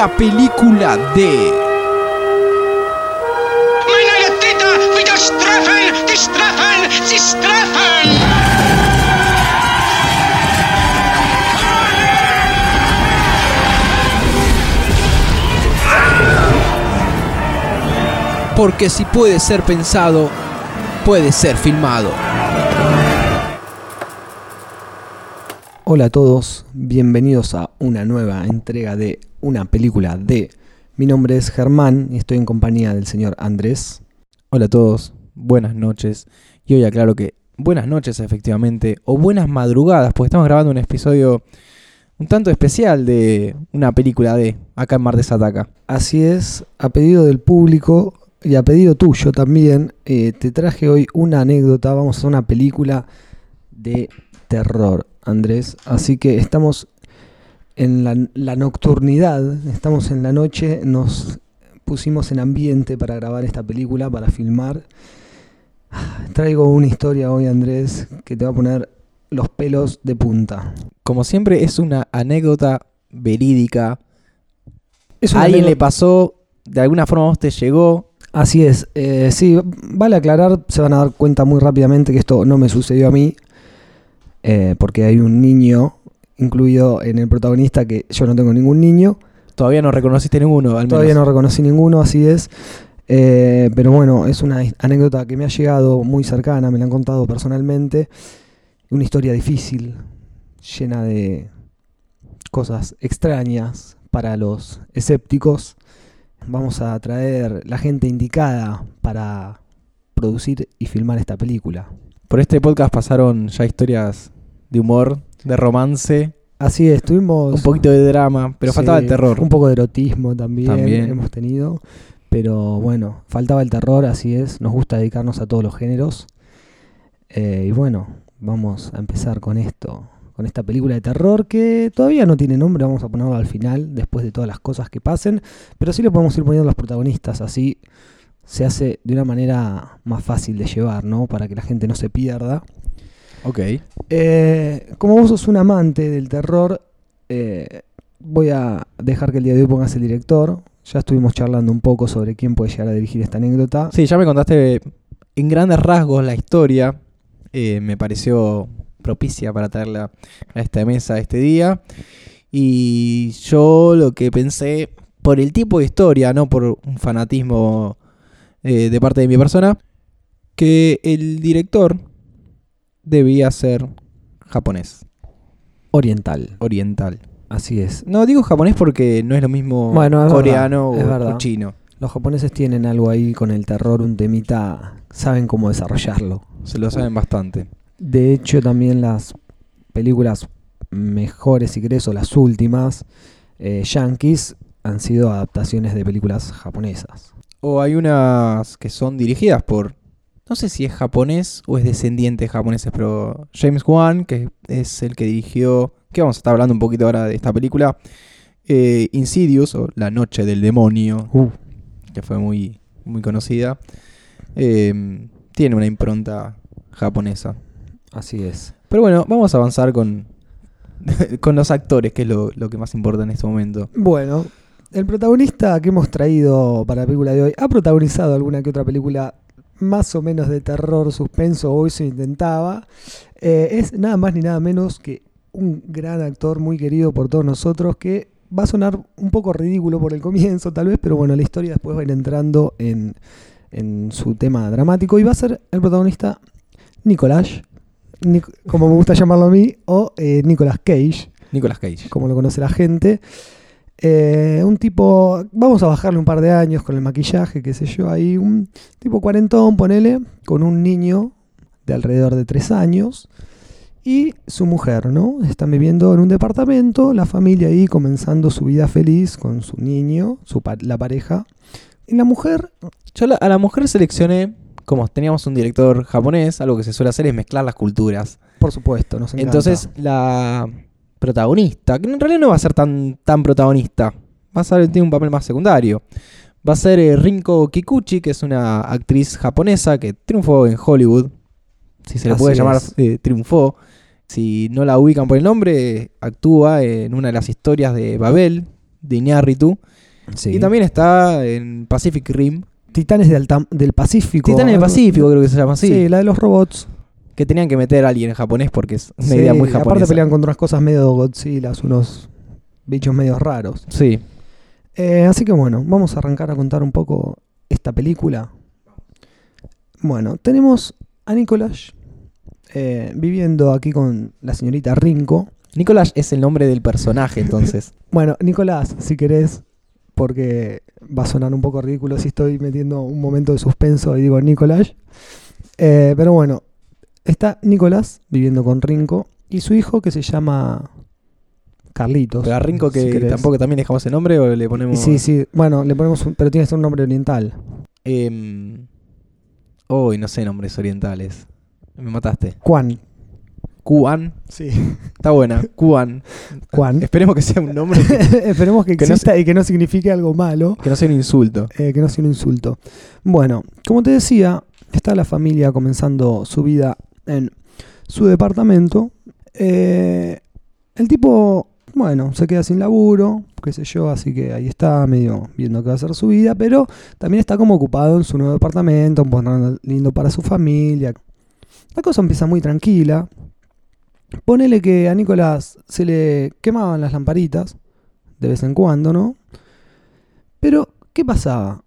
una película de... Porque si puede ser pensado, puede ser filmado. Hola a todos, bienvenidos a una nueva entrega de una película de... Mi nombre es Germán y estoy en compañía del señor Andrés. Hola a todos, buenas noches. Y hoy aclaro que buenas noches efectivamente, o buenas madrugadas, porque estamos grabando un episodio un tanto especial de una película de acá en Martes Ataca. Así es, a pedido del público y a pedido tuyo también, eh, te traje hoy una anécdota, vamos a una película de terror, Andrés. Así que estamos en la, la nocturnidad, estamos en la noche, nos pusimos en ambiente para grabar esta película, para filmar. Traigo una historia hoy, Andrés, que te va a poner los pelos de punta. Como siempre es una anécdota verídica. Es A alguien le pasó, de alguna forma a vos te llegó. Así es, eh, sí, vale aclarar, se van a dar cuenta muy rápidamente que esto no me sucedió a mí, eh, porque hay un niño incluido en el protagonista que yo no tengo ningún niño, Todavía no reconociste ninguno, al menos. todavía no reconocí ninguno, así es, eh, pero bueno, es una anécdota que me ha llegado muy cercana, me la han contado personalmente, una historia difícil, llena de cosas extrañas para los escépticos. Vamos a traer la gente indicada para producir y filmar esta película. Por este podcast pasaron ya historias de humor, de romance, Así es, tuvimos un poquito de drama, pero sí, faltaba el terror. Un poco de erotismo también, También. hemos tenido. Pero bueno, faltaba el terror, así es. Nos gusta dedicarnos a todos los géneros. Eh, y bueno, vamos a empezar con esto, con esta película de terror que todavía no tiene nombre, vamos a ponerlo al final, después de todas las cosas que pasen. Pero sí le podemos ir poniendo los protagonistas, así se hace de una manera más fácil de llevar, ¿no? Para que la gente no se pierda. Ok. Eh, como vos sos un amante del terror, eh, voy a dejar que el día de hoy pongas el director. Ya estuvimos charlando un poco sobre quién puede llegar a dirigir esta anécdota. Sí, ya me contaste en grandes rasgos la historia. Eh, me pareció propicia para traerla a esta mesa este día. Y yo lo que pensé, por el tipo de historia, no por un fanatismo eh, de parte de mi persona, que el director debía ser japonés, Oriental, oriental. así es. No digo japonés porque no es lo mismo Bueno, es coreano verdad, o- chino. Los japoneses tienen algo ahí con el terror, un temita, saben cómo desarrollarlo. Se lo saben bastante. De hecho, también las películas mejores, o las últimas, eh, yankees, han sido adaptaciones de películas japonesas. O hay unas que son dirigidas por. No sé si es japonés o es descendiente de japoneses, pero James Wan, que es el que dirigió. Que vamos a estar hablando un poquito ahora de esta película. eh, Insidious, o La Noche del Demonio, Uh, que fue muy, muy conocida. eh, tiene una impronta japonesa. así es. Pero bueno, vamos a avanzar con, con los actores, que es lo, lo que más importa en este momento. Bueno, el protagonista que hemos traído para la película de hoy ha protagonizado alguna que otra película más o menos de terror, suspenso, hoy se intentaba. Eh, es nada más ni nada menos que un gran actor muy querido por todos nosotros que va a sonar un poco ridículo por el comienzo tal vez, pero bueno, la historia después va a ir entrando en, en su tema dramático y va a ser el protagonista Nicolás, Nic- como me gusta llamarlo a mí, o eh, Nicolas Cage Nicolas Cage. como lo conoce la gente. Eh, un tipo, vamos a bajarle un par de años con el maquillaje, qué sé yo, ahí un tipo cuarentón, ponele, con un niño de alrededor de tres años y su mujer, ¿no? Están viviendo en un departamento, la familia ahí comenzando su vida feliz con su niño, su pa- la pareja. Y la mujer, Yo la- a la mujer seleccioné, como teníamos un director japonés, algo que se suele hacer es mezclar las culturas. por supuesto, nos encanta. Entonces, la protagonista, que en realidad no va a ser tan, tan protagonista, va a ser, tiene un papel más secundario. Va a ser eh, Rinko Kikuchi, que es una actriz japonesa que triunfó en Hollywood. Si se le Así puede llamar, eh, triunfó. Si no la ubican por el nombre, actúa en una de las historias de Babel, de Iñárritu. Sí. Y también está en Pacific Rim. Titanes del, del Pacífico. Titanes del Pacífico creo que se llama así. Sí, la de los robots. Que tenían que meter a alguien en japonés porque es una Sí, idea muy Aparte japonesa. pelean contra unas cosas medio Godzilla, unos bichos medio raros. Sí. Eh, así que bueno, vamos a arrancar a contar un poco esta película. Bueno, tenemos a Nicolás eh, viviendo aquí con la señorita Rinko. Nicolás es el nombre del personaje, entonces. Bueno, Nicolás, si querés, porque va a sonar un poco ridículo si estoy metiendo un momento de suspenso y digo Nicolás. Eh, pero bueno, está Nicolás viviendo con Rinko y su hijo que se llama Carlitos. Pero a Rinco que tampoco también dejamos el nombre o le ponemos. Sí, sí, bueno, le ponemos un, pero tiene que ser un nombre oriental. Uy, no sé nombres orientales. Me mataste. Juan. Kuan. Sí. Está buena. Kuan. Juan. Esperemos que sea un nombre que, Esperemos que Que no exista y que no signifique algo malo, que no sea un insulto. eh, que no sea un insulto. Bueno, como te decía, está la familia comenzando su vida en su departamento. Eh, el tipo, bueno, se queda sin laburo, qué sé yo, así que ahí está medio viendo qué va a hacer su vida, pero también está como ocupado en su nuevo departamento, poniendo lindo para su familia. La cosa empieza muy tranquila. Ponele que a Nicolás se le quemaban las lamparitas de vez en cuando, ¿no? Pero, ¿qué pasaba?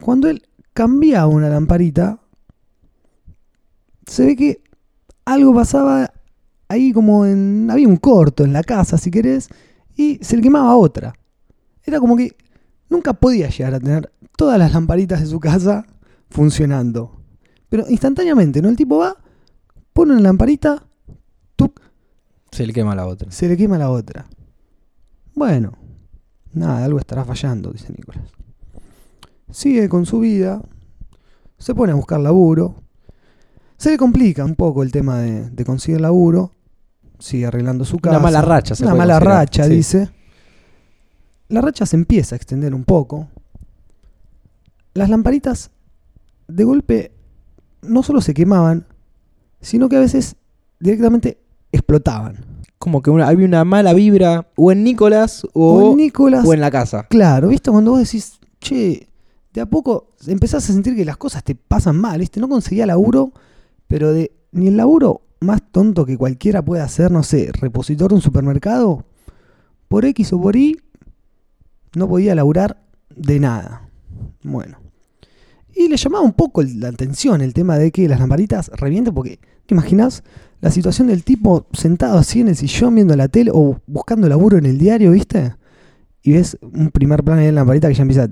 Cuando él cambiaba una lamparita, se ve que algo pasaba ahí como en... Había un corto en la casa, si querés, y se le quemaba otra. Era como que nunca podía llegar a tener todas las lamparitas de su casa funcionando. Pero instantáneamente, ¿no? El tipo va, pone una lamparita, tuc, Se le quema la otra. se le quema la otra. Bueno, nada, algo estará fallando, dice Nicolás. Sigue con su vida, se pone a buscar laburo. Se le complica un poco el tema de, de conseguir laburo. Sigue arreglando su casa. Una mala racha, se Una puede mala considerar, racha, sí. dice. La racha se empieza a extender un poco. Las lamparitas de golpe no solo se quemaban, sino que a veces directamente explotaban. Como que una- había una mala vibra o en Nicolás O o, Nicolás o en la casa. Claro, ¿viste? Cuando vos decís, che, de a poco empezás a sentir que las cosas te pasan mal, ¿viste? No conseguía laburo, pero de ni el laburo más tonto que cualquiera puede hacer, no sé, repositor de un supermercado, por X o por Y, no podía laburar de nada. Bueno. Y le llamaba un poco la atención el tema de que las lamparitas revienten, porque, ¿te imaginas la situación del tipo sentado así en el sillón viendo la tele o buscando laburo en el diario, ¿viste? y ves un primer plano en la lamparita que ya empieza.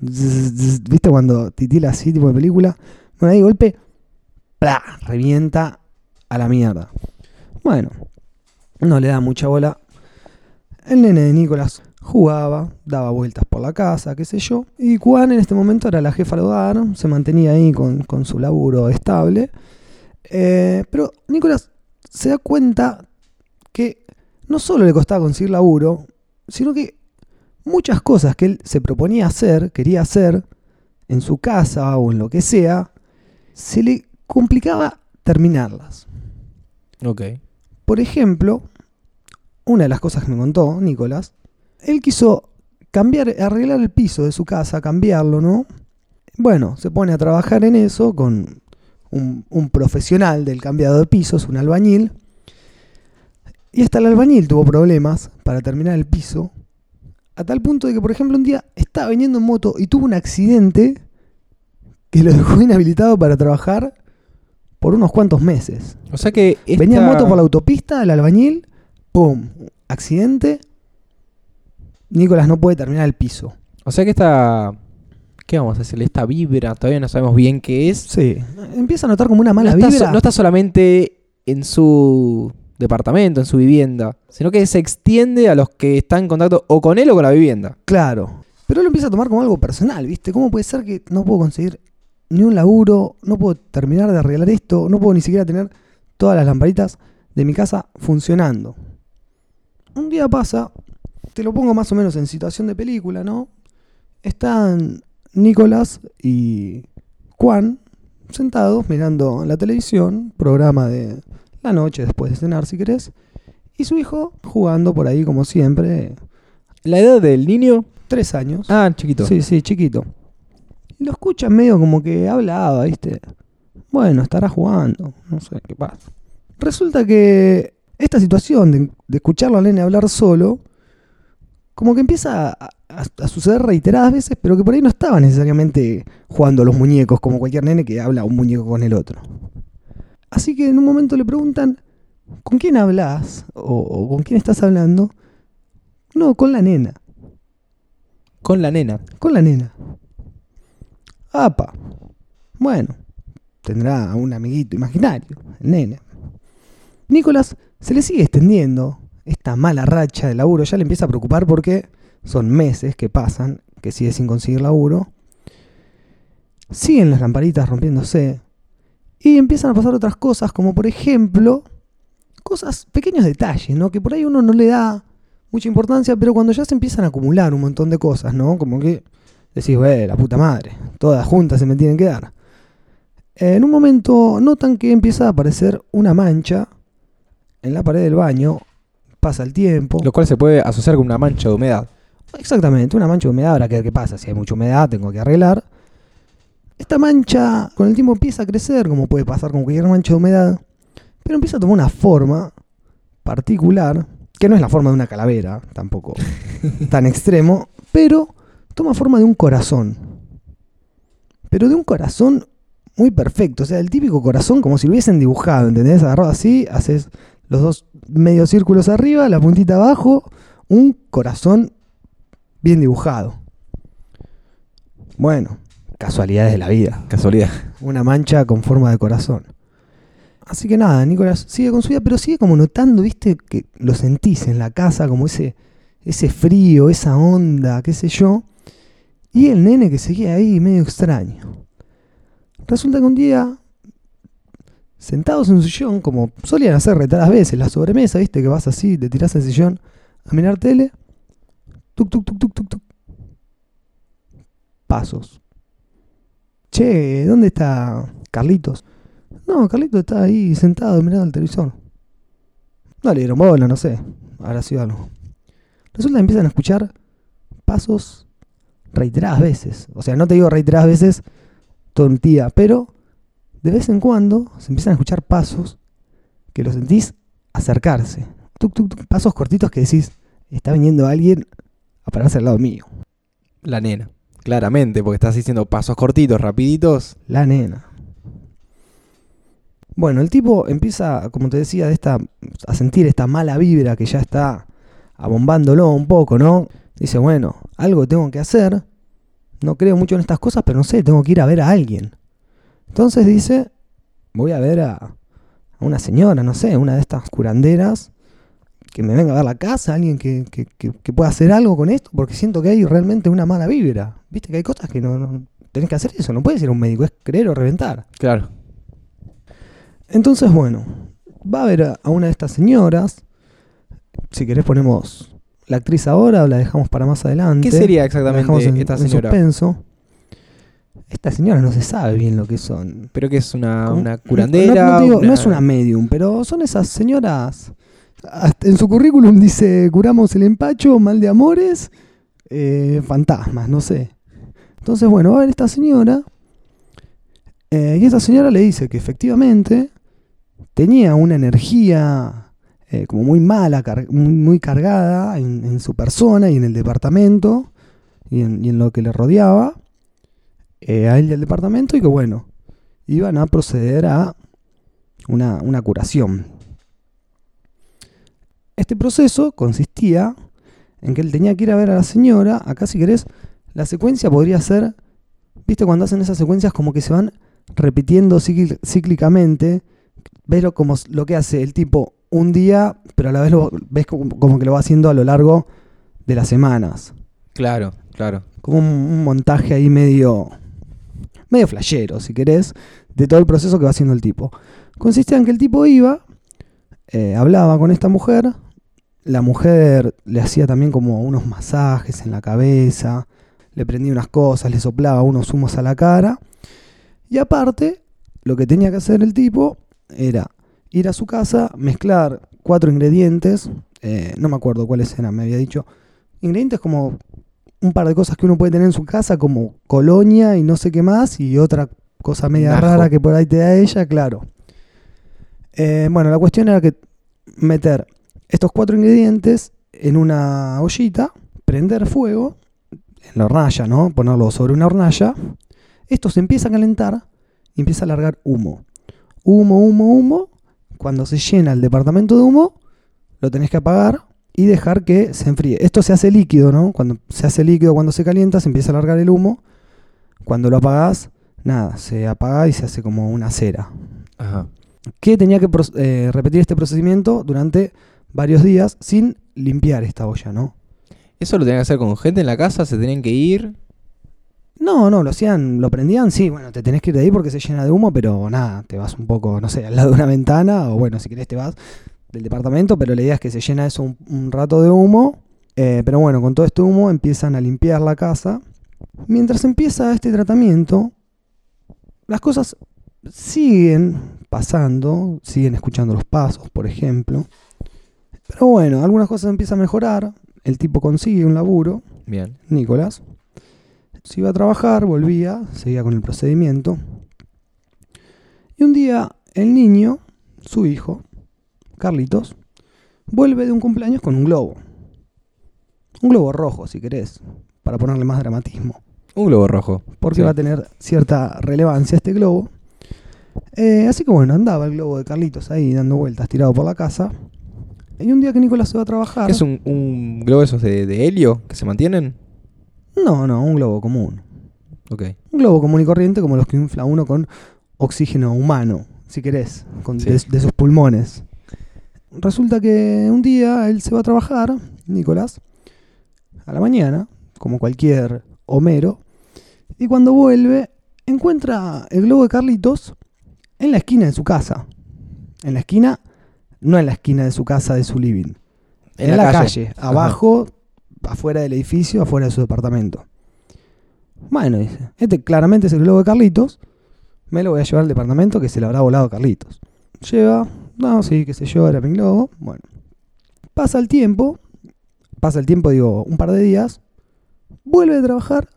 ¿Viste cuando titila así, tipo de película? Bueno, ahí de golpe, ¡plá! revienta a la mierda. Bueno, no le da mucha bola. El nene de Nicolás jugaba, daba vueltas por la casa, qué sé yo. Y Juan en este momento era la jefa del hogar, se mantenía ahí con, con su laburo estable. Eh, pero Nicolás se da cuenta que no solo le costaba conseguir laburo, sino que muchas cosas que él se proponía hacer, quería hacer, en su casa o en lo que sea, se le complicaba terminarlas. Ok. Por ejemplo, una de las cosas que me contó Nicolás, él quiso cambiar, arreglar el piso de su casa, cambiarlo, ¿no? Bueno, se pone a trabajar en eso con un, un profesional del cambiado de pisos, un albañil. Y hasta el albañil tuvo problemas para terminar el piso. A tal punto de que, por ejemplo, un día estaba viniendo en moto y tuvo un accidente que lo dejó inhabilitado para trabajar por unos cuantos meses. O sea que. Venía en moto por la autopista, el albañil, ¡pum! Accidente. Nicolás no puede terminar el piso. O sea que esta. ¿Qué vamos a decirle? Esta vibra, todavía no sabemos bien qué es. Sí. Empieza a notar como una mala no, vibra. so- no está solamente en su departamento, en su vivienda, sino que se extiende a los que están en contacto o con él o con la vivienda. Claro. Pero él lo empieza a tomar como algo personal, ¿viste? ¿Cómo puede ser que no puedo conseguir ni un laburo, no puedo terminar de arreglar esto, no puedo ni siquiera tener todas las lamparitas de mi casa funcionando? Un día pasa, te lo pongo más o menos en situación de película, ¿no? Están Nicolás y Juan sentados mirando la televisión, programa de la noche después de cenar si querés, y su hijo jugando por ahí como siempre ¿La edad del niño? Tres años. Ah, chiquito. Sí, sí, chiquito. Y lo escucha medio como que hablaba, ¿viste? Bueno, estará jugando, no sé qué pasa. Resulta que esta situación de, de escucharlo al nene hablar solo, como que empieza a, a- a suceder reiteradas veces, pero que por ahí no estaba necesariamente jugando a los muñecos, como cualquier nene que habla un muñeco con el otro. Así que en un momento le preguntan, ¿con quién hablas? O, o ¿con quién estás hablando? No, con la nena. Con la nena. Con la nena. Apa. Bueno, tendrá un amiguito imaginario, el nene. Nicolás se le sigue extendiendo esta mala racha de laburo, ya le empieza a preocupar porque son meses que pasan, que sigue sin conseguir laburo. Siguen las lamparitas rompiéndose. Y empiezan a pasar otras cosas, como por ejemplo, cosas, pequeños detalles, ¿no? Que por ahí uno no le da mucha importancia, pero cuando ya se empiezan a acumular un montón de cosas, ¿no? Como que decís, ve, la puta madre, todas juntas se me tienen que dar. En un momento notan que empieza a aparecer una mancha en la pared del baño, pasa el tiempo. Lo cual se puede asociar con una mancha de humedad. Exactamente, una mancha de humedad, habrá que ver qué pasa, si hay mucha humedad tengo que arreglar. Esta mancha con el tiempo empieza a crecer, como puede pasar con cualquier mancha de humedad, pero empieza a tomar una forma particular, que no es la forma de una calavera, tampoco tan extremo, pero toma forma de un corazón. Pero de un corazón muy perfecto, o sea, el típico corazón como si lo hubiesen dibujado, ¿entendés? Agarrado así, haces los dos medios círculos arriba, la puntita abajo, un corazón bien dibujado. Bueno, casualidades de la vida. Casualidad. Una mancha con forma de corazón. Así que nada, Nicolás sigue con su vida, pero sigue como notando, viste, que lo sentís en la casa, como ese, ese frío, esa onda, qué sé yo. Y el nene que seguía ahí medio extraño. Resulta que un día, sentados en un sillón, como solían hacer reiteradas veces, la sobremesa, viste, que vas así, te tirás al sillón a mirar tele. Tuk, tuk, tuk, tuk, tuk, tuk. Pasos. Che, ¿dónde está Carlitos? No, Carlitos está ahí sentado mirando el televisor. No le dieron bola, no sé. Habrá sido algo. Resulta que empiezan a escuchar pasos reiteradas veces. O sea, no te digo reiteradas veces todo el día, pero de vez en cuando se empiezan a escuchar pasos que los sentís acercarse. Tuk, tuk, pasos cortitos que decís, está viniendo alguien a pararse al lado mío. La nena. Claramente, porque estás diciendo pasos cortitos, rapiditos. La nena. Bueno, el tipo empieza, como te decía, de esta, a sentir esta mala vibra que ya está abombándolo un poco, ¿no? Dice, bueno, algo tengo que hacer. No creo mucho en estas cosas, pero no sé, tengo que ir a ver a alguien. Entonces dice, voy a ver a, a una señora, no sé, una de estas curanderas, que me venga a ver la casa, alguien que, que- que- que pueda hacer algo con esto, porque siento que hay realmente una mala vibra. Viste que hay cosas que no, no- tenés que hacer eso, no puedes ir a un médico, es creer o reventar. Claro. Entonces, bueno, va a ver a, a una de estas señoras. Si querés ponemos la actriz ahora o la dejamos para más adelante. ¿Qué sería La dejamos exactamente en- esta en señora? suspenso. Esta señora no se sabe bien lo que son. Pero que es una, curandera. No, no te digo- una- no es una medium, pero son esas señoras. hasta En su currículum dice: curamos el empacho, mal de amores, eh, fantasmas, no sé. Entonces, bueno, va a ver esta señora. eh, y esta señora le dice que efectivamente tenía una energía eh, como muy mala, muy, cargada en, su persona y en el departamento y en, lo que le rodeaba eh, a él y al departamento y que bueno, iban a proceder a una, una curación. Este proceso consistía en que él tenía que ir a ver a la señora, acá si querés, la secuencia podría ser, viste cuando hacen esas secuencias como que se van repitiendo cícli- cíclicamente, ves como lo que hace el tipo un día, pero a la vez lo ves como, como que lo va haciendo a lo largo de las semanas. Claro, claro. Como un, un montaje ahí medio, medio flashero, si querés, de todo el proceso que va haciendo el tipo. Consistía en que el tipo iba, eh, hablaba con esta mujer, la mujer le hacía también como unos masajes en la cabeza, le prendía unas cosas, le soplaba unos humos a la cara. Y aparte, lo que tenía que hacer el tipo era ir a su casa, mezclar cuatro ingredientes, eh, no me acuerdo cuáles eran, me había dicho Ingredientes como un par de cosas que uno puede tener en su casa, como colonia y no sé qué más, y otra cosa media rara que por ahí te da ella, claro. Eh, bueno, la cuestión era que meter estos cuatro ingredientes en una ollita, prender fuego, en la hornalla, ¿no? Ponerlo sobre una hornalla. Esto se empieza a calentar y empieza a largar humo. Humo, humo, humo. Cuando se llena el departamento de humo, lo tenés que apagar y dejar que se enfríe. Esto se hace líquido, ¿no? Cuando se hace líquido, cuando se calienta, se empieza a largar el humo. Cuando lo apagás, nada, se apaga y se hace como una cera. Ajá. Que tenía que eh, repetir este procedimiento durante varios días sin limpiar esta olla, ¿no? ¿Eso lo tenían que hacer con gente en la casa? ¿Se tenían que ir? No, no, lo hacían, lo prendían, sí, bueno, te tenés que ir de ahí porque se llena de humo, pero nada, te vas un poco, no sé, al lado de una ventana, o bueno, si querés te vas del departamento, pero la idea es que se llena eso un, un rato de humo, eh, pero bueno, con todo este humo empiezan a limpiar la casa. Mientras empieza este tratamiento, las cosas siguen pasando, siguen escuchando los pasos, por ejemplo, pero bueno, algunas cosas empiezan a mejorar, el tipo consigue un laburo, Bien. Nicolás. Se iba a trabajar, volvía, seguía con el procedimiento. Y un día el niño, su hijo, Carlitos, vuelve de un cumpleaños con un globo. Un globo rojo, si querés, para ponerle más dramatismo. Un globo rojo. Porque Sí. va a tener cierta relevancia este globo. Eh, así que bueno, andaba el globo de Carlitos ahí dando vueltas, tirado por la casa. Y un día que Nicolás se va a trabajar... ¿Es un, un globo esos de, de helio que se mantienen? No, no, un globo común. Ok. Un globo común y corriente como los que infla uno con oxígeno humano, si querés, con, Sí. de, de sus pulmones. Resulta que un día él se va a trabajar, Nicolás, a la mañana, como cualquier Homero, y cuando vuelve encuentra el globo de Carlitos en la esquina de su casa. En la esquina, no en la esquina de su casa, de su living. En, la, calle, abajo, afuera del edificio, afuera de su departamento. Bueno, dice, este claramente es el globo de Carlitos. Me lo voy a llevar al departamento que se le habrá volado a Carlitos. Lleva, no, sí, qué sé yo, era mi globo. Bueno, pasa el tiempo, pasa el tiempo, digo, un par de días, vuelve a trabajar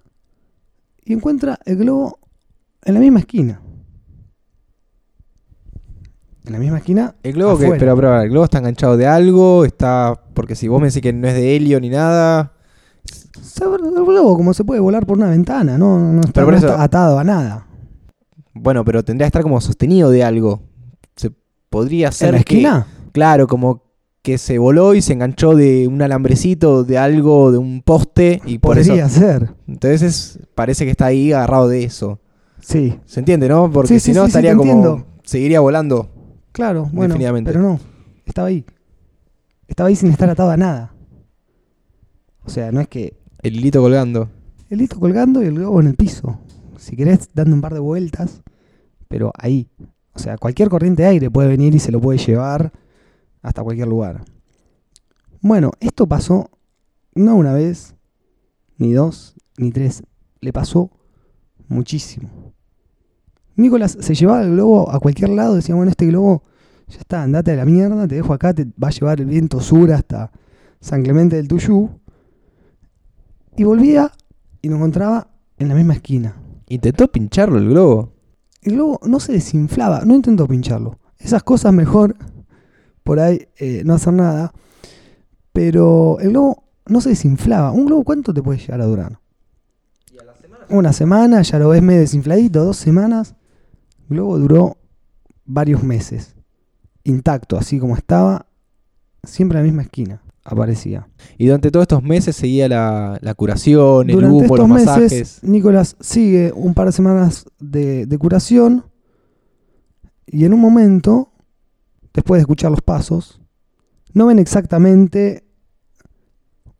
y encuentra el globo en la misma esquina. En la misma esquina. El globo que, pero, pero, el globo está enganchado de algo, está. Porque si vos me decís que no es de helio ni nada. El globo como se puede volar por una ventana, no, no está, Pero por no eso- está atado a nada. Bueno, pero tendría que estar como sostenido de algo. Se podría ser. ¿En la que- esquina? claro, como que se voló y se enganchó de un alambrecito, de algo, de un poste. Y por Podría eso. ser. Entonces es- parece que está ahí agarrado de eso. Sí, ¿Se entiende, no? Porque Sí, si sí, no sí, estaría como. entiendo. Seguiría volando. Claro, bueno, pero no, estaba ahí. Estaba ahí sin estar atado a nada. O sea, no es que El hilito colgando. el listo colgando y el globo en el piso. Si querés, dando un par de vueltas, pero ahí. O sea, cualquier corriente de aire puede venir y se lo puede llevar hasta cualquier lugar. Bueno, esto pasó no una vez, ni dos, ni tres. Le pasó muchísimo. Nicolás se llevaba el globo a cualquier lado, decía, bueno, este globo ya está, andate a la mierda, te dejo acá, te va a llevar el viento sur hasta San Clemente del Tuyú. Y volvía y lo encontraba en la misma esquina. Intentó pincharlo el globo. El globo no se desinflaba, no intentó pincharlo. Esas cosas mejor por ahí eh, no hacer nada. Pero el globo no se desinflaba. ¿Un globo cuánto te puede llegar a durar? Una semana, ya lo ves medio desinfladito, dos semanas. Globo duró varios meses. Intacto, así como estaba, siempre en la misma esquina aparecía. Y durante todos estos meses seguía la, la curación, el Durante humo, los estos meses, masajes. Nicolás sigue un par de semanas de, de curación y en un momento, después de escuchar los pasos, no ven exactamente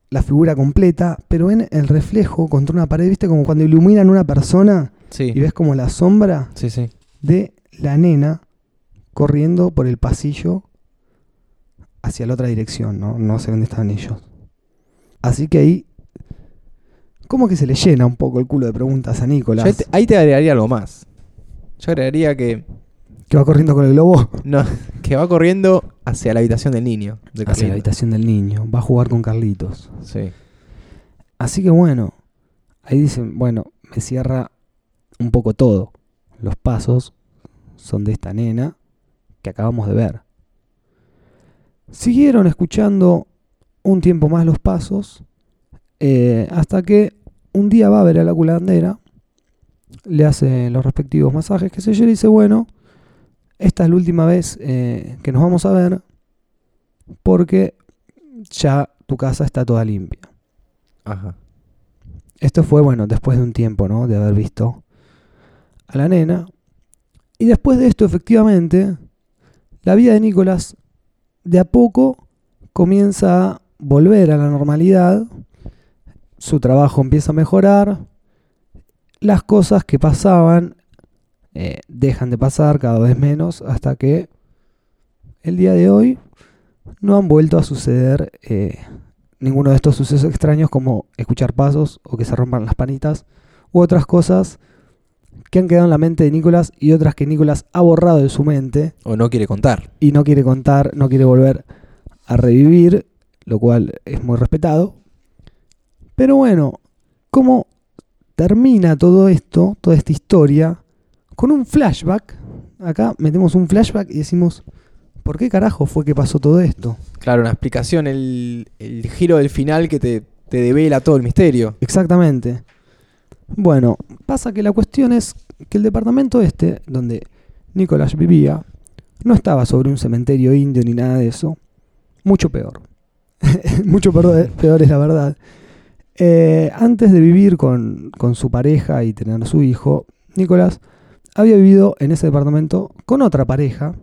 la figura completa, pero ven el reflejo contra una pared, ¿viste? Como cuando iluminan una persona Sí, y ves como la sombra sí, sí. De la nena corriendo por el pasillo hacia la otra dirección, ¿no? No sé dónde estaban ellos. Así que ahí, como que se le llena un poco el culo de preguntas a Nicolás, ahí te, ahí te agregaría algo más. Yo agregaría que que va corriendo con el globo no, que va corriendo hacia la habitación del niño. de hacia la habitación del niño, va a jugar con Carlitos. Sí. Así que bueno, ahí dicen, bueno, me cierra un poco todo. Los pasos son de esta nena que acabamos de ver. Siguieron escuchando un tiempo más los pasos eh, hasta que un día va a ver a la culandera, le hace los respectivos masajes, que sé yo, y dice, bueno, esta es la última vez eh, que nos vamos a ver porque ya tu casa está toda limpia. Ajá. Esto fue, bueno, después de un tiempo, ¿no? De haber visto a la nena. Y después de esto, efectivamente, la vida de Nicolás de a poco comienza a volver a la normalidad. Su trabajo empieza a mejorar. Las cosas que pasaban eh, dejan de pasar cada vez menos hasta que el día de hoy no han vuelto a suceder eh, ninguno de estos sucesos extraños como escuchar pasos o que se rompan las panitas u otras cosas que han quedado en la mente de Nicolás y otras que Nicolás ha borrado de su mente O no quiere contar. y no quiere contar, no quiere volver a revivir, lo cual es muy respetado. Pero bueno, ¿cómo termina todo esto, toda esta historia, con un flashback? Acá metemos un flashback y decimos, ¿por qué carajo fue que pasó todo esto? Claro, una explicación, el, el giro del final que te, te devela todo el misterio. Exactamente. Bueno, pasa que la cuestión es que el departamento este, donde Nicolás vivía, no estaba sobre un cementerio indio ni nada de eso. Mucho peor. Mucho peor, peor es la verdad. Eh, antes de vivir con, con su pareja y tener su hijo, Nicolás había vivido en ese departamento con otra pareja,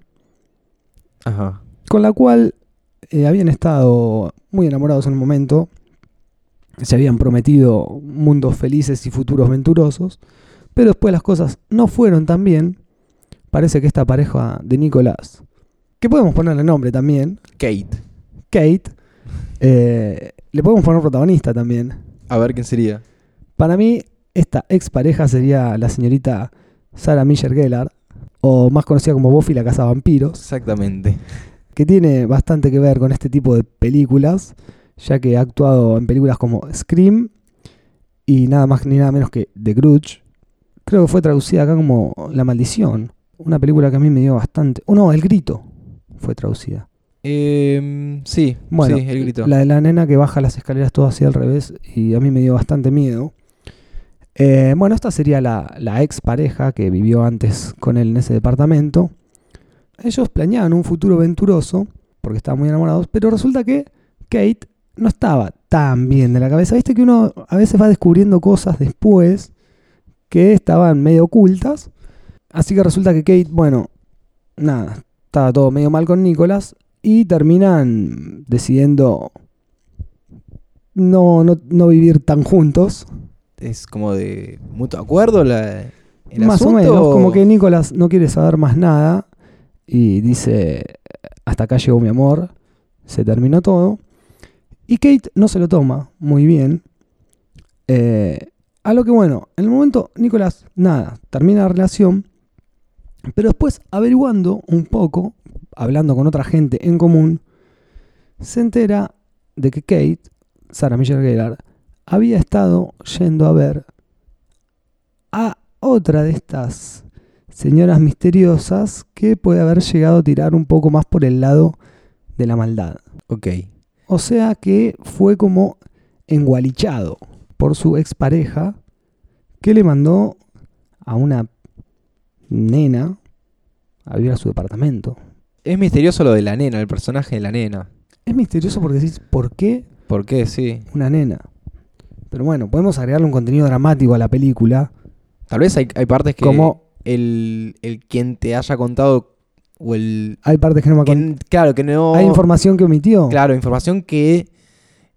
Ajá. con la cual eh, habían estado muy enamorados en un momento, se habían prometido mundos felices y futuros venturosos, pero después las cosas no fueron tan bien. Parece que esta pareja de Nicolás, que podemos ponerle nombre también, Kate. Kate, eh, le podemos poner protagonista también. A ver quién sería. Para mí, esta expareja sería la señorita Sarah Miller Gellar, o más conocida como Buffy la Casa Vampiros. Exactamente. que tiene bastante que ver con este tipo de películas, ya que ha actuado en películas como Scream y nada más ni nada menos que The Grudge. Creo que fue traducida acá como La Maldición, una película que a mí me dio bastante... Oh, no, El Grito fue traducida. Em, sí, Bueno, sí, el grito. La de la nena que baja las escaleras todo así al revés y a mí me dio bastante miedo. Eh, bueno, esta sería la, la ex pareja que vivió antes con él en ese departamento. Ellos planeaban un futuro venturoso porque estaban muy enamorados, pero resulta que Kate no estaba tan bien de la cabeza. Viste que uno a veces va descubriendo cosas después que estaban medio ocultas. Así que resulta que Kate, bueno, nada, estaba todo medio mal con Nicolás y terminan decidiendo no, no, no vivir tan juntos. Es como de mutuo acuerdo la, el más o asunto, menos, como que Nicolás no quiere saber más nada y dice, hasta acá llegó mi amor, se terminó todo. Y Kate no se lo toma muy bien. Eh, a lo que bueno, en el momento Nicolás, nada, termina la relación, pero después averiguando un poco, hablando con otra gente en común, se entera de que Kate, Sarah Michelle Gellar, había estado yendo a ver a otra de estas señoras misteriosas que puede haber llegado a tirar un poco más por el lado de la maldad. Ok. O sea que fue como engualichado por su expareja que le mandó a una nena a vivir a su departamento. Es misterioso lo de la nena, el personaje de la nena. Es misterioso porque decís, ¿por qué ¿Por qué? Sí. una nena? Pero bueno, podemos agregarle un contenido dramático a la película. Tal vez hay, hay partes que Como el, el quien te haya contado o el... hay partes que no me claro, que no... ¿Hay información que omitió? Claro, información que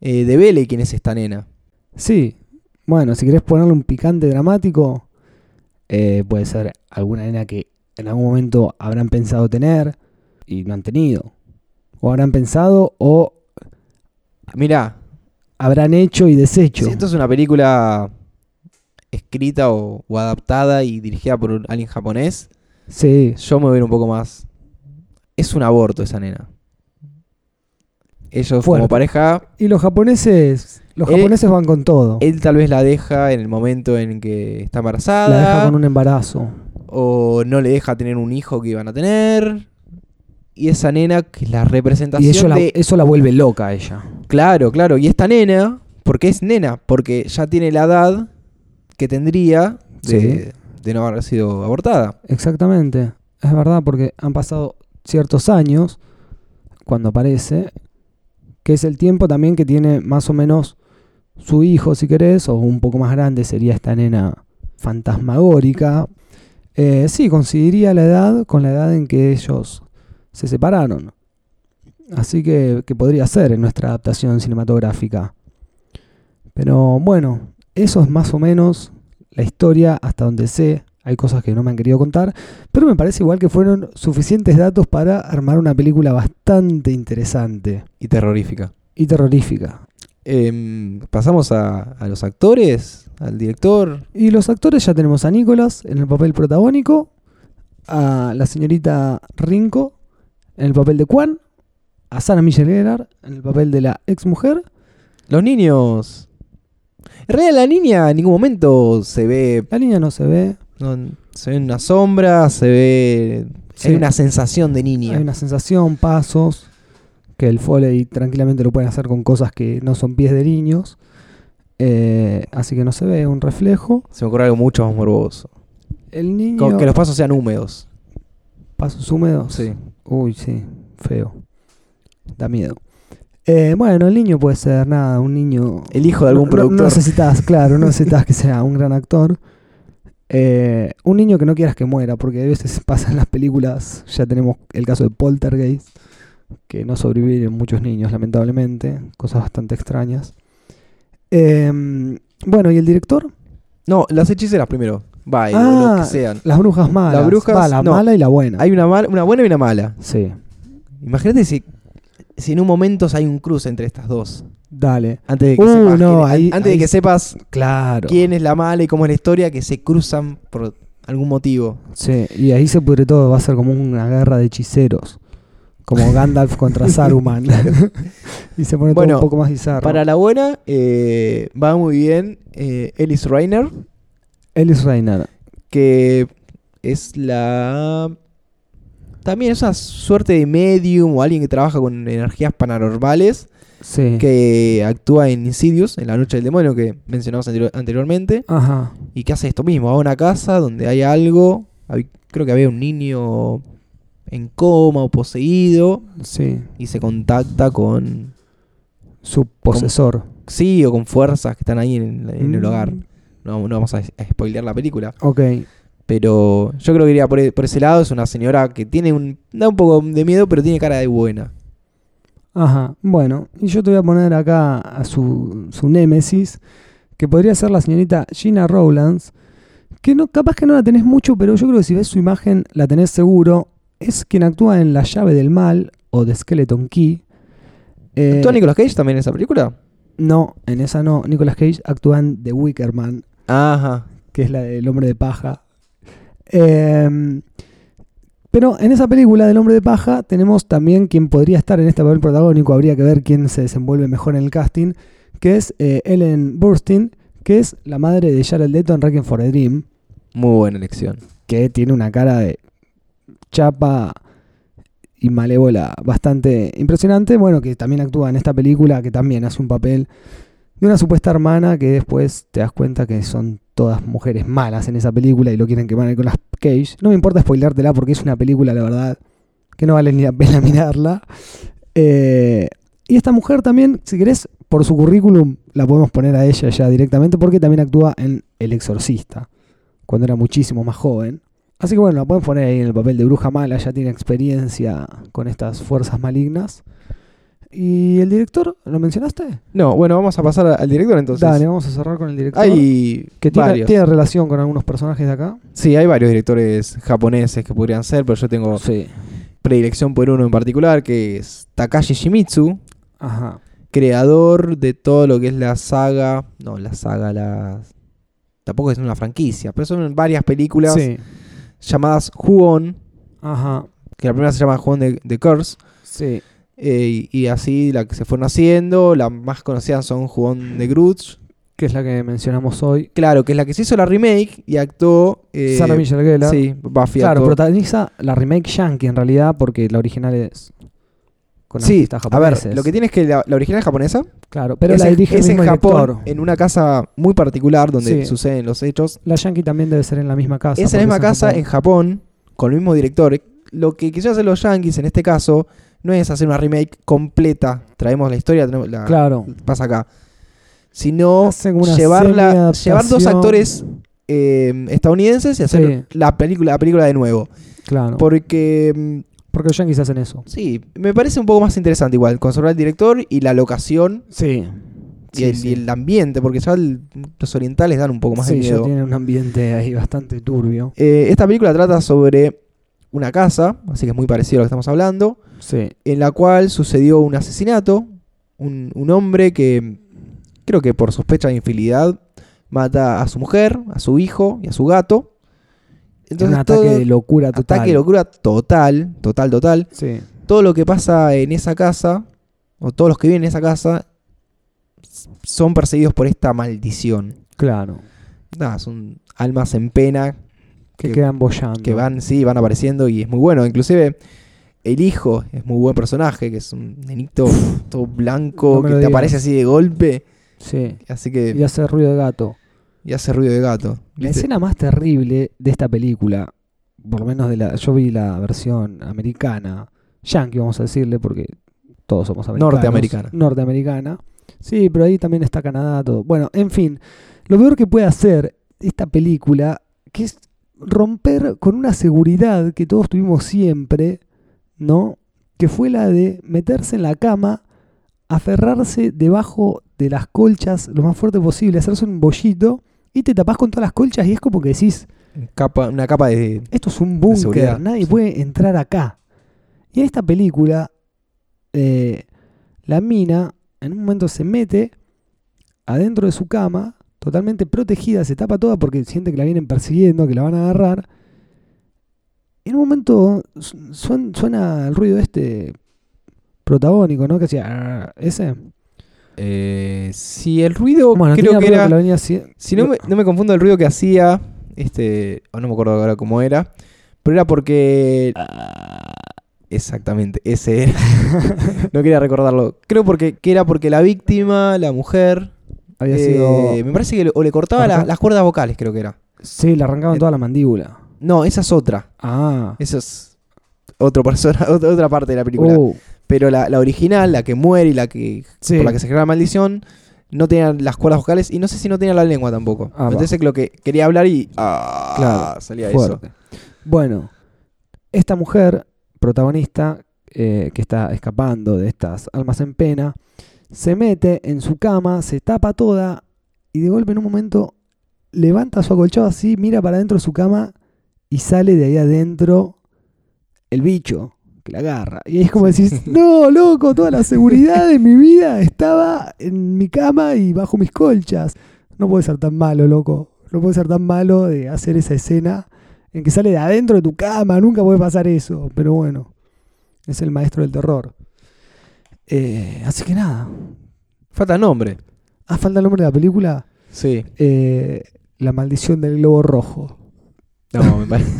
eh, devele quién es esta nena. Sí. Bueno, si querés ponerle un picante dramático, eh, puede ser alguna nena que en algún momento habrán pensado tener y no han tenido. O habrán pensado o Mirá, habrán hecho y deshecho. si esto es una película escrita o, o adaptada y dirigida por un- alguien japonés, Sí. yo me voy a ver un poco más. Es un aborto esa nena. ellos Fuerte. como pareja, Y los japoneses, los Él- japoneses van con todo. él tal vez la deja en el momento en que está embarazada. La deja con un embarazo. o no le deja tener un hijo que iban a tener. Y esa nena, que es la Y representación eso la, de... eso la vuelve loca a ella. Claro, claro. Y esta nena, porque es nena, porque ya tiene la edad que tendría de, de no haber sido abortada. Exactamente. Es verdad, porque han pasado ciertos años, cuando aparece, que es el tiempo también que tiene más o menos su hijo, si querés, o un poco más grande sería esta nena fantasmagórica. Eh, sí, coincidiría la edad con la edad en que ellos se separaron. Así que, que podría ser en nuestra adaptación cinematográfica. Pero bueno, eso es más o menos la historia hasta donde sé. Hay cosas que no me han querido contar, pero me parece igual que fueron suficientes datos para armar una película bastante interesante Y terrorífica. y terrorífica. Em, pasamos a, a los actores, al director. Y los actores ya tenemos a Nicolas en el papel protagónico, a la señorita Rinko en el papel de Juan, a Sarah Michelle Gellar en el papel de la ex mujer. Los niños. En realidad la niña en ningún momento se ve... La niña no se ve, no, se ve una sombra, se ve... Sí. Hay una sensación de niña. hay una sensación, pasos, que el Foley tranquilamente lo pueden hacer con cosas que no son pies de niños. Eh, así que no se ve un reflejo. Se me ocurre algo mucho más morboso. El niño. Con- que los pasos sean húmedos. Pasos húmedos. Sí. Uy, sí, feo. Da miedo. Eh, bueno, el niño puede ser nada, un niño. El hijo de algún no- productor. No, necesitas, claro, no necesitas que sea un gran actor. Eh, un niño que no quieras que muera, porque a veces pasa en las películas. Ya tenemos el caso de Poltergeist, que no sobreviven muchos niños, lamentablemente. Cosas bastante extrañas. Eh, bueno, ¿y el director? No, las hechiceras primero. O Ah, lo que sean. Las brujas malas. Las brujas, Va, la no. mala y la buena. Hay una, mal- una buena y una mala. Sí, Imagínate si, si en un momento hay un cruce entre estas dos. Dale. Antes de que, Uh, sepas, no, quién- ahí- antes de que sepas Claro. quién es la mala y cómo es la historia, que se cruzan por algún motivo. Sí, y ahí se pudre todo, va a ser como una guerra de hechiceros. Como Gandalf contra Saruman. y se pone Bueno, todo un poco más bizarro. Para la buena, eh, va muy bien eh, Ellis Reiner, Ellis Reiner. que es la... También es una suerte de medium o alguien que trabaja con energías paranormales, Sí. que actúa en Insidious, en La Noche del Demonio, que mencionamos anteri- anteriormente, Ajá. y que hace esto mismo, va a una casa donde hay algo, creo que había un niño en coma o poseído, Sí. y se contacta con... Su posesor. Sí, o con fuerzas que están ahí en, en el Mm. hogar. No, no vamos a, a spoilear la película. Ok. Pero yo creo que iría por, e- por ese lado. Es una señora que tiene un. da un poco de miedo, pero tiene cara de buena. Ajá. Bueno, y yo te voy a poner acá a su, su némesis, que podría ser la señorita Gina Rowlands, que no, capaz que no la tenés mucho, pero yo creo que si ves su imagen la tenés seguro. Es quien actúa en La llave del mal o The Skeleton Key. Eh, ¿Actúa Nicolas Cage también en esa película? No, en esa no. Nicolas Cage actúa en The Wicker Man, Ajá. que es la del hombre de paja. Em, pero en esa película del hombre de paja tenemos también quien podría estar en este papel protagónico, habría que ver quién se desenvuelve mejor en el casting, que es eh, Ellen Burstyn, que es la madre de Jared Leto en Requiem for a Dream, Muy buena elección. que tiene una cara de chapa y malévola bastante impresionante. Bueno, que también actúa en esta película, que también hace un papel de una supuesta hermana que después te das cuenta que son todas mujeres malas en esa película y lo quieren quemar con las Cage. No me importa spoileártela porque es una película, la verdad, que no vale ni la pena mirarla. Eh, y esta mujer también, si querés, por su currículum, la podemos poner a ella ya directamente porque también actúa en El Exorcista, cuando era muchísimo más joven. Así que bueno, la pueden poner ahí en el papel de bruja mala, ya tiene experiencia con estas fuerzas malignas. ¿Y el director? ¿Lo mencionaste? No, bueno, vamos a pasar al director entonces. Dale, vamos a cerrar con el director. Hay que tiene, relación con algunos personajes de acá. Sí, hay varios directores japoneses que podrían ser, pero yo tengo Sí. predilección por uno en particular, que es Takashi Shimizu, Ajá. creador de todo lo que es la saga. No, la saga, la. Tampoco es una franquicia, pero son varias películas Sí. llamadas Huon, Ajá. que la primera se llama Huon de, de Curse, Sí. Eh, y, y así la que se fueron haciendo. Las más conocidas son Jugón de Grudge. Que es la que mencionamos hoy. Claro, que es la que se hizo la remake y actuó. eh, Sarah Michelle Gellar. Sí, Buffy Claro, actuó. protagoniza la remake yankee en realidad, porque la original es con Sí, a ver, lo que tiene es que la, la original es japonesa. Claro, pero es la en- dirige es el en Japón, director. en una casa muy particular donde Sí. suceden los hechos. La yankee también debe ser en la misma casa. Es en la misma casa en Japón, con el mismo director. Lo que quisieron hacer los yankees en este caso no es hacer una remake completa. Traemos la historia, tenemos la, Claro. pasa acá. Sino llevarla, llevar dos actores eh, estadounidenses y hacer Sí. la película, la película de nuevo. Claro. Porque mm, porque los yankees hacen eso. sí, me parece un poco más interesante igual, conservar el director y la locación Sí. y, el, y el ambiente, porque ya el- los orientales dan un poco más de sí, ya miedo. tiene un ambiente ahí bastante turbio. Eh, esta película trata sobre una casa, así que es muy parecido a lo que estamos hablando, Sí. en la cual sucedió un asesinato. Un, un hombre que, creo que por sospecha de infidelidad, mata a su mujer, a su hijo y a su gato. un ataque todo- de locura total. ataque de locura total, total, total. Sí. Todo lo que pasa en esa casa, o todos los que viven en esa casa, son perseguidos por esta maldición. Claro. Nada, son almas en pena Que, Que- quedan bollando. que van, sí, van apareciendo y es muy bueno. Inclusive el hijo es muy buen personaje, que es un nenito todo blanco, no que te digas. aparece así de golpe. Sí. Así que Y hace ruido de gato. y hace ruido de gato. La ¿viste? escena más terrible de esta película, por lo menos de la, yo vi la versión americana, yankee vamos a decirle, porque todos somos americanos. Norteamericana. Norteamericana. Sí, pero ahí también está Canadá, todo. Bueno, en fin, lo peor que puede hacer esta película, que es romper con una seguridad que todos tuvimos siempre, ¿no? Que fue la de meterse en la cama, aferrarse debajo de las colchas lo más fuerte posible, hacerse un bollito y te tapás con todas las colchas y es como que decís, Capa- una capa de... esto es un búnker, nadie sí. puede entrar acá. Y en esta película, eh, la mina en un momento se mete adentro de su cama, totalmente protegida, se tapa toda porque siente que la vienen persiguiendo, que la van a agarrar. En un momento su- suen- suena el ruido este protagónico, ¿no? Que hacía "Arr", ese. Eh, sí, el ruido Bueno, creo que era... que Si no me, no me confundo el ruido que hacía, este, o no me acuerdo ahora cómo era, pero era porque... Exactamente, ese era. no quería recordarlo. Creo porque, que era porque la víctima, la mujer, había eh, sido. me parece que le- o le cortaba la- Corta- las cuerdas vocales, creo que era. Sí, le arrancaban eh, toda la mandíbula. No, esa es otra. Ah. Esa es otro persona, otra, otra parte de la película. Uh, Pero la, la original, la que muere y la que sí. por la que se crea la maldición, no tenía las cuerdas vocales y no sé si no tenía la lengua tampoco. Ah. Entonces lo que quería hablar y ah, Claro, salía eso. fuerte. Bueno, esta mujer protagonista eh, que está escapando de estas almas en pena, se mete en su cama, se tapa toda y de golpe en un momento levanta su acolchado así, mira para adentro de su cama y sale de ahí adentro el bicho que la agarra. Y ahí es como decís, no, loco, toda la seguridad de mi vida estaba en mi cama y bajo mis colchas. No puede ser tan malo, loco. No puede ser tan malo de hacer esa escena en que sale de adentro de tu cama. Nunca puede pasar eso. Pero bueno, es el maestro del terror. Eh, así que nada. Falta nombre. Ah, falta el nombre de la película. Sí. Eh, la maldición del globo rojo. No, me parece.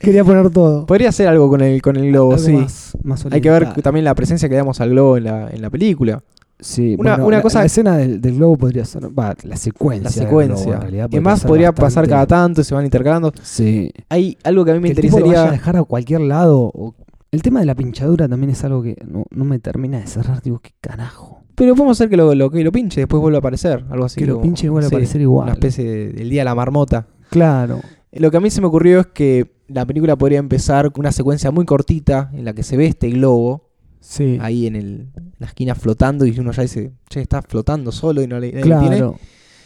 Quería poner todo. Podría ser algo con el, con el globo, Algo sí. más- más Hay que ver oriental. también la presencia que damos al globo en la, en la película. Sí, una- una la, cosa- la escena del, del globo podría ser. Va, la secuencia. La del secuencia. en realidad, y más ser podría pasar bastante- cada tanto y se van intercalando. Sí. Hay algo que a mí me que el tipo lo vaya a interesaría. dejar a cualquier lado. o- El tema de la pinchadura también es algo que no, no me termina de cerrar. Digo, qué carajo. Pero podemos hacer que lo, lo- que lo pinche y después vuelva a aparecer. Algo así. que lo como- pinche sí, a aparecer igual. Una especie de- del día de la marmota. Claro. Lo que a mí se me ocurrió es que la película podría empezar con una secuencia muy cortita en la que se ve este globo Sí. ahí en, el, en la esquina flotando y uno ya dice, che, está flotando solo y no le lo tiene. claro.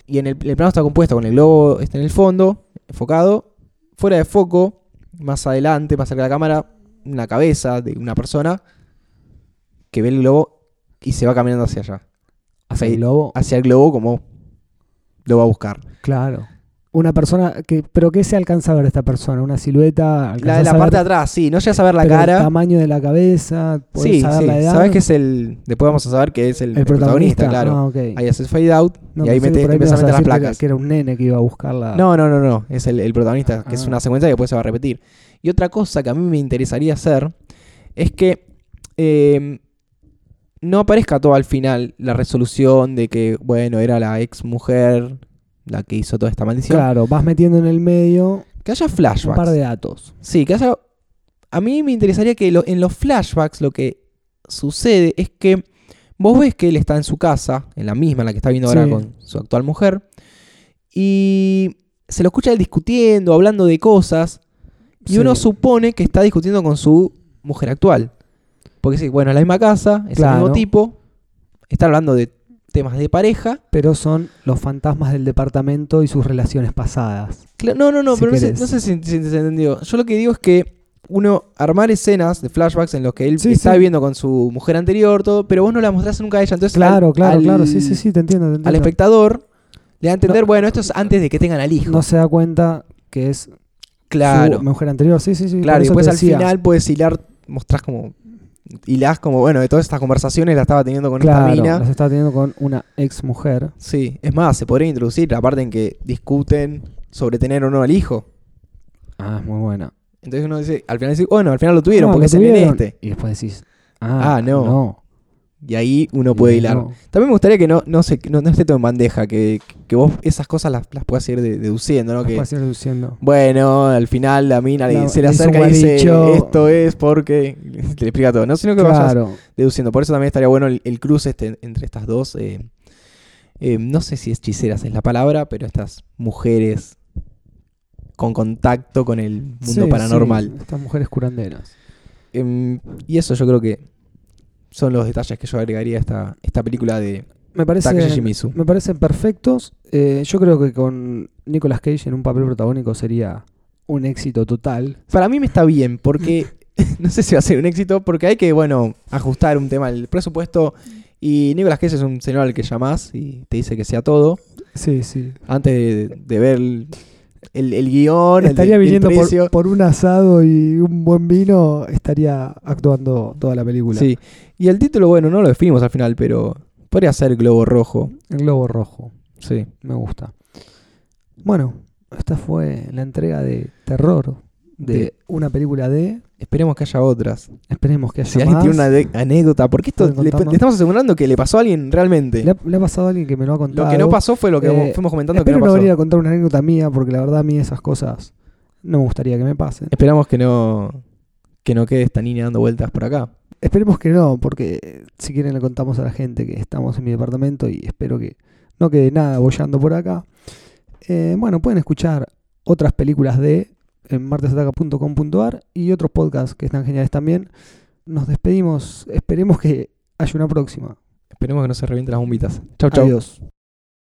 Y en el, el plano está compuesto con el globo está en el fondo, enfocado, fuera de foco, más adelante, más cerca de la cámara, una cabeza de una persona que ve el globo y se va caminando hacia allá. Hacia el globo. Hacia el globo como lo va a buscar. Claro. Una persona que, pero ¿qué se alcanza a ver esta persona? Una silueta. La de ¿Alcanzás la parte de atrás, sí, no llegas a ver la pero El cara. tamaño de la cabeza. Sí, saber sí, la edad. sabes que es el. Después vamos a saber que es el, el el protagonista, protagonista. claro. Ah, ok. Ahí haces fade out No, y ahí pensé que mete, por ahí me empieza a meter las que placas. Que era un nene que iba a buscarla. No, no, no, no. Es el, el protagonista, que es Ah. una secuencia que después se va a repetir. Y otra cosa que a mí me interesaría hacer es que eh, no aparezca todo al final la resolución de que, bueno, era la ex mujer la que hizo toda esta maldición. Claro, vas metiendo en el medio Que haya un flashbacks. par de datos. Sí, que haya. A mí me interesaría que lo- en los flashbacks lo que sucede es que vos ves que él está en su casa, en la misma, en la que está viendo ahora Sí. con su actual mujer, y se lo escucha él discutiendo, hablando de cosas, y Sí. uno supone que está discutiendo con su mujer actual. Porque sí, bueno, es la misma casa, es el mismo tipo, están hablando de temas de pareja. Pero son los fantasmas del departamento y sus relaciones pasadas. No, no, no, Si pero no sé, querés. no sé si, si se entendió. Yo lo que digo es que uno armar escenas de flashbacks en los que él Sí, está sí. viviendo con su mujer anterior, todo, pero vos no la mostrás nunca a ella. Entonces, Claro, al- claro, al- claro. Sí, sí, sí, te entiendo. Te entiendo. Al espectador le da a entender, No. bueno, esto es antes de que tengan al hijo. no se da cuenta que es claro, su mujer anterior. Sí, sí, sí. claro. Y después te al final puedes hilar, mostrás como. Hilás como, bueno, de todas estas conversaciones la estaba teniendo con Claro, esta mina. las está teniendo con una ex mujer. Sí, es más, se podría introducir la parte en que discuten sobre tener o no al hijo. Ah, es muy buena. Entonces uno dice, al final dice, bueno, al final lo tuvieron Ah, porque lo nene tuvieron. este. Y después decís, ah, Ah, no. no. Y ahí uno puede hilar. no. También me gustaría que no, no, se, no, no esté todo en bandeja, que, que vos esas cosas las, las puedas ir de- deduciendo, ¿no? Las Que, puedes ir reduciendo. bueno, al final la mina La- se le acerca y dice, esto es porque... Te le explica todo, no sino que vayas Claro. deduciendo. Por eso también estaría bueno el, el cruce este, entre estas dos, eh, eh, no sé si hechiceras es la palabra, pero estas mujeres con contacto con el mundo Sí, paranormal. sí, estas mujeres curanderas. Em, y eso yo creo que son los detalles que yo agregaría a esta, esta película de Me parece, Takashi Shimizu. me parecen perfectos. Eh, yo creo que con Nicolas Cage en un papel protagónico sería un éxito total. Para mí me está bien, porque no sé si va a ser un éxito, porque hay que, bueno, ajustar un tema del presupuesto. Y Nicolas Cage es un señor al que llamás y te dice que sea todo. Sí, sí. Antes de, de ver el, el, guion, Estaría el viniendo por, por un asado y un buen vino, estaría actuando toda la película. Sí. Y el título, bueno, no lo definimos al final, pero podría ser Globo Rojo. El globo rojo. Sí. Me gusta. Bueno, esta fue la entrega de terror de De- una película de. Esperemos que haya otras. Esperemos que haya Si alguien más. tiene una anécdota, porque esto le, estamos asegurando que le pasó a alguien realmente. Le ha, le ha pasado a alguien que me lo ha contado. Lo que no pasó fue lo que Eh, fuimos comentando que Espero no no pasó. venir a contar una anécdota mía, porque la verdad a mí esas cosas no me gustaría que me pasen. Esperamos que no que no quede esta niña dando vueltas por acá. Esperemos que no, porque eh, si quieren le contamos a la gente que estamos en mi departamento y espero que no quede nada bollando por acá. Eh, bueno, pueden escuchar otras películas de en martesataca.com.ar y otros podcasts que están geniales también. Nos despedimos, esperemos que haya una próxima. Esperemos que no se revienten las bombitas. Chau, chau. Adiós.